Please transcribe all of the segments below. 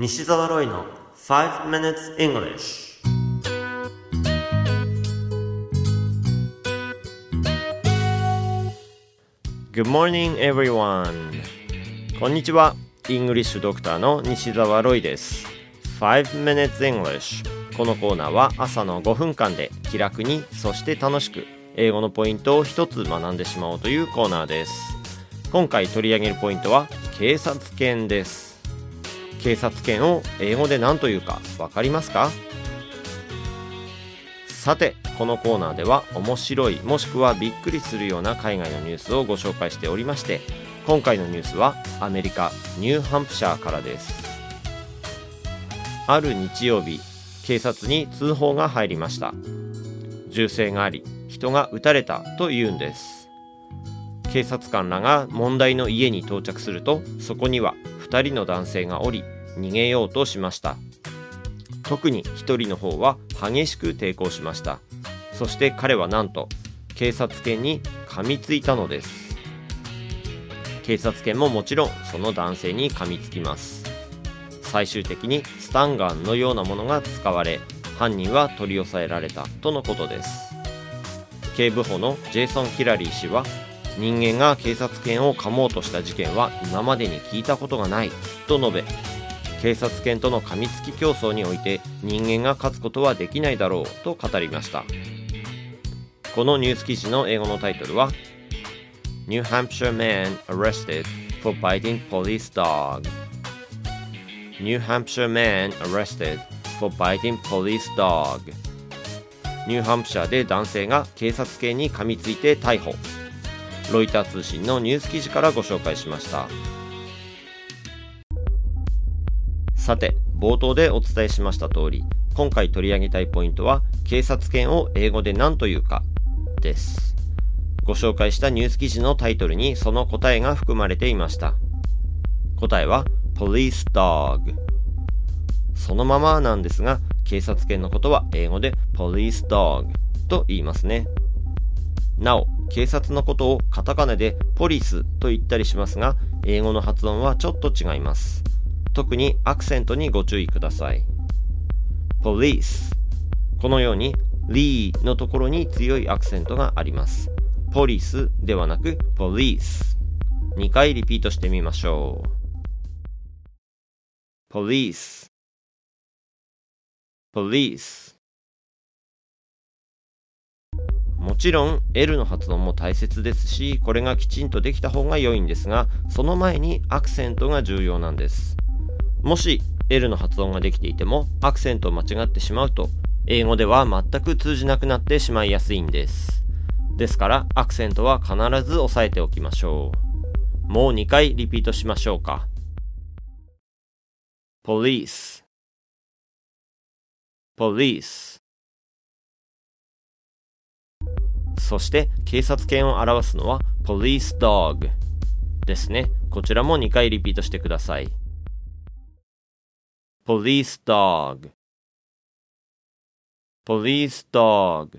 西澤ロイの5 minutes English Good morning everyone. こんにちは。イングリッシュドクターの西澤ロイです。5 minutes English このコーナーは朝の5分間で気楽にそして楽しく英語のポイントを一つ学んでしまおうというコーナーです。今回取り上げるポイントは警察犬です。警察犬を英語で何というか分かりますか？さてこのコーナーでは面白いもしくはびっくりするような海外のニュースをご紹介しておりまして今回のニュースはアメリカニューハンプシャーからです。ある日曜日警察に通報が入りました。銃声があり人が撃たれたというんです。警察官らが問題の家に到着するとそこには2人の男性がおり逃げようとしました。特に1人の方は激しく抵抗しました。そして彼はなんと警察犬に噛みついたのです。警察犬ももちろんその男性に噛みつきます。最終的にスタンガンのようなものが使われ犯人は取り押さえられたとのことです。警部補のジェイソン・ヒラリー氏は人間が警察犬を噛もうとした事件は今までに聞いたことがないと述べ警察犬との噛みつき競争において人間が勝つことはできないだろうと語りました。このニュース記事の英語のタイトルは New Hampshire man arrested for biting police dog. New Hampshire man arrested for biting police dog. ニューハンプシャーで男性が警察犬に噛みついて逮捕。ロイター通信のニュース記事からご紹介しました。さて冒頭でお伝えしました通り今回取り上げたいポイントは警察犬を英語で何というかです。ご紹介したニュース記事のタイトルにその答えが含まれていました。答えは Police Dog そのままなんですが警察犬のことは英語で Police Dog と言いますね。なお警察のことをカタカナでポリスと言ったりしますが英語の発音はちょっと違います。特にアクセントにご注意ください。Police このようにリーのところに強いアクセントがあります。ポリスではなく Police 2回リピートしてみましょう。Police Police もちろん L の発音も大切ですしこれがきちんとできた方が良いんですがその前にアクセントが重要なんです。もし L の発音ができていてもアクセントを間違ってしまうと英語では全く通じなくなってしまいやすいんです。ですからアクセントは必ず押さえておきましょう。もう2回リピートしましょうか。Police police そして警察犬を表すのは police dog ですね。こちらも2回リピートしてください。police dog police dog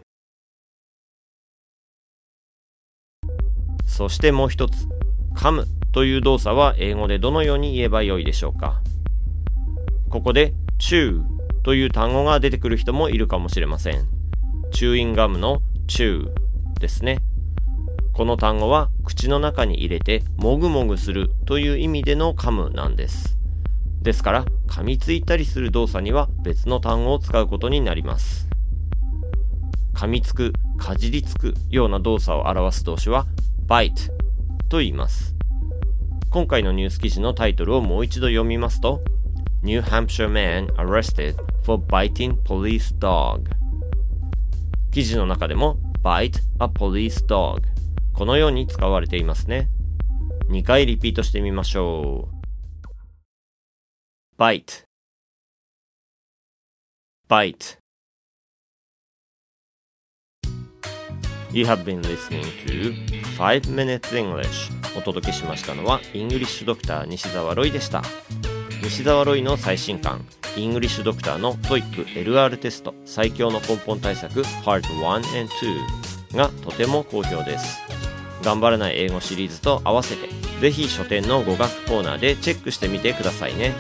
そしてもう一つ噛むという動作は英語でどのように言えばよいでしょうか。ここで chew という単語が出てくる人もいるかもしれません。チューインガムの chew ですね。この単語は口の中に入れてもぐもぐするという意味での噛むなんです。ですから噛みついたりする動作には別の単語を使うことになります。噛みつくかじりつくような動作を表す動詞は bite と言います。今回のニュース記事のタイトルをもう一度読みますと New Hampshire man arrested for biting police dog 記事の中でも bite a police dog. このように使われていますね。2回リピートしてみましょう。bite bite You have been listening to 5 Minutes English. お届けしましたのはイングリッシュドクター西澤ロイでした。西澤ロイの最新刊。イングリッシュドクターの TOEIC LR テスト最強の根本対策 Part 1 and 2がとても好評です頑張らない英語シリーズと合わせてぜひ書店の語学コーナーでチェックしてみてくださいね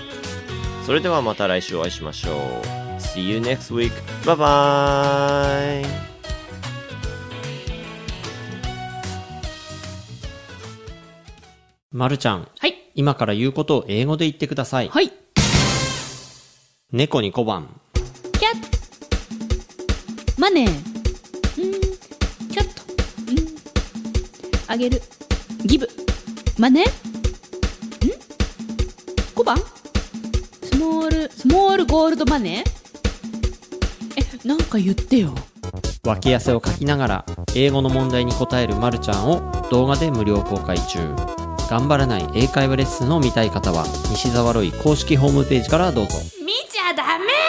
それではまた来週お会いしましょう See you next week. Bye bye. まるちゃん、はい。今から言うことを英語で言ってください。はい。猫に小判。キャット。マネー。うん。キャット。うん。あげる。ギブ。マネー。ん小判スモール、スモールゴールドマネーえ、なんか言ってよ。脇汗をかきながら英語の問題に答えるまるちゃんを動画で無料公開中頑張らない英会話レッスンを見たい方は西澤ロイ公式ホームページからどうぞ見ちゃダメ